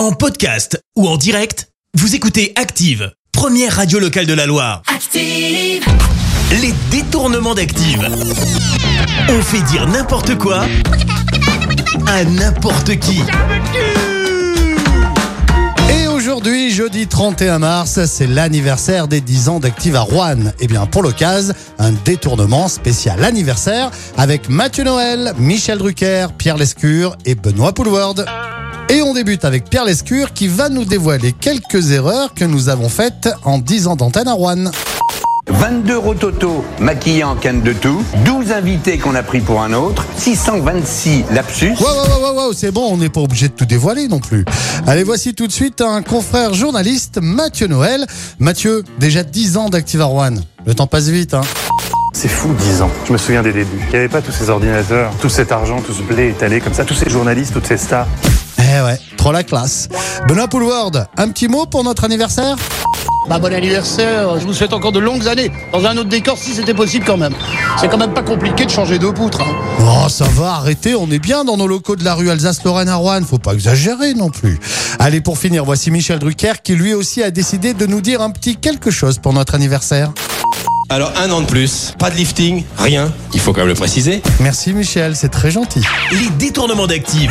En podcast ou en direct, vous écoutez Active, première radio locale de la Loire. Active, Les détournements d'Active. On fait dire n'importe quoi à n'importe qui. Et aujourd'hui, jeudi 31 mars, c'est l'anniversaire des 10 ans d'Active à Rouen. Et bien pour l'occasion, un détournement spécial anniversaire avec Mathieu Noël, Michel Drucker, Pierre Lescure et Benoît Poulward. Et on débute avec Pierre Lescure qui va nous dévoiler quelques erreurs que nous avons faites en 10 ans d'antenne à Rouen. 22 rototos maquillés en canne de tout, 12 invités qu'on a pris pour un autre, 626 lapsus. Wow, wow, wow, wow, c'est bon, on n'est pas obligé de tout dévoiler non plus. Allez, voici tout de suite un confrère journaliste, Mathieu Noël. Mathieu, déjà 10 ans d'Active à Rouen. Le temps passe vite, hein. C'est fou, 10 ans. Je me souviens des débuts. Il n'y avait pas tous ces ordinateurs, tout cet argent, tout ce blé étalé comme ça, tous ces journalistes, toutes ces stars. Eh ouais, trop la classe. Benoît Poulward, un petit mot pour notre anniversaire? Bah bon anniversaire, je vous souhaite encore de longues années dans un autre décor si c'était possible quand même. C'est quand même pas compliqué de changer de poutre. hein. Oh, ça va, arrêtez, on est bien dans nos locaux de la rue Alsace-Lorraine à Rouen, faut pas exagérer non plus. Allez, pour finir, voici Michel Drucker qui lui aussi a décidé de nous dire un petit quelque chose pour notre anniversaire. Alors un an de plus, pas de lifting, rien, il faut quand même le préciser. Merci Michel, c'est très gentil. Les détournements d'Active.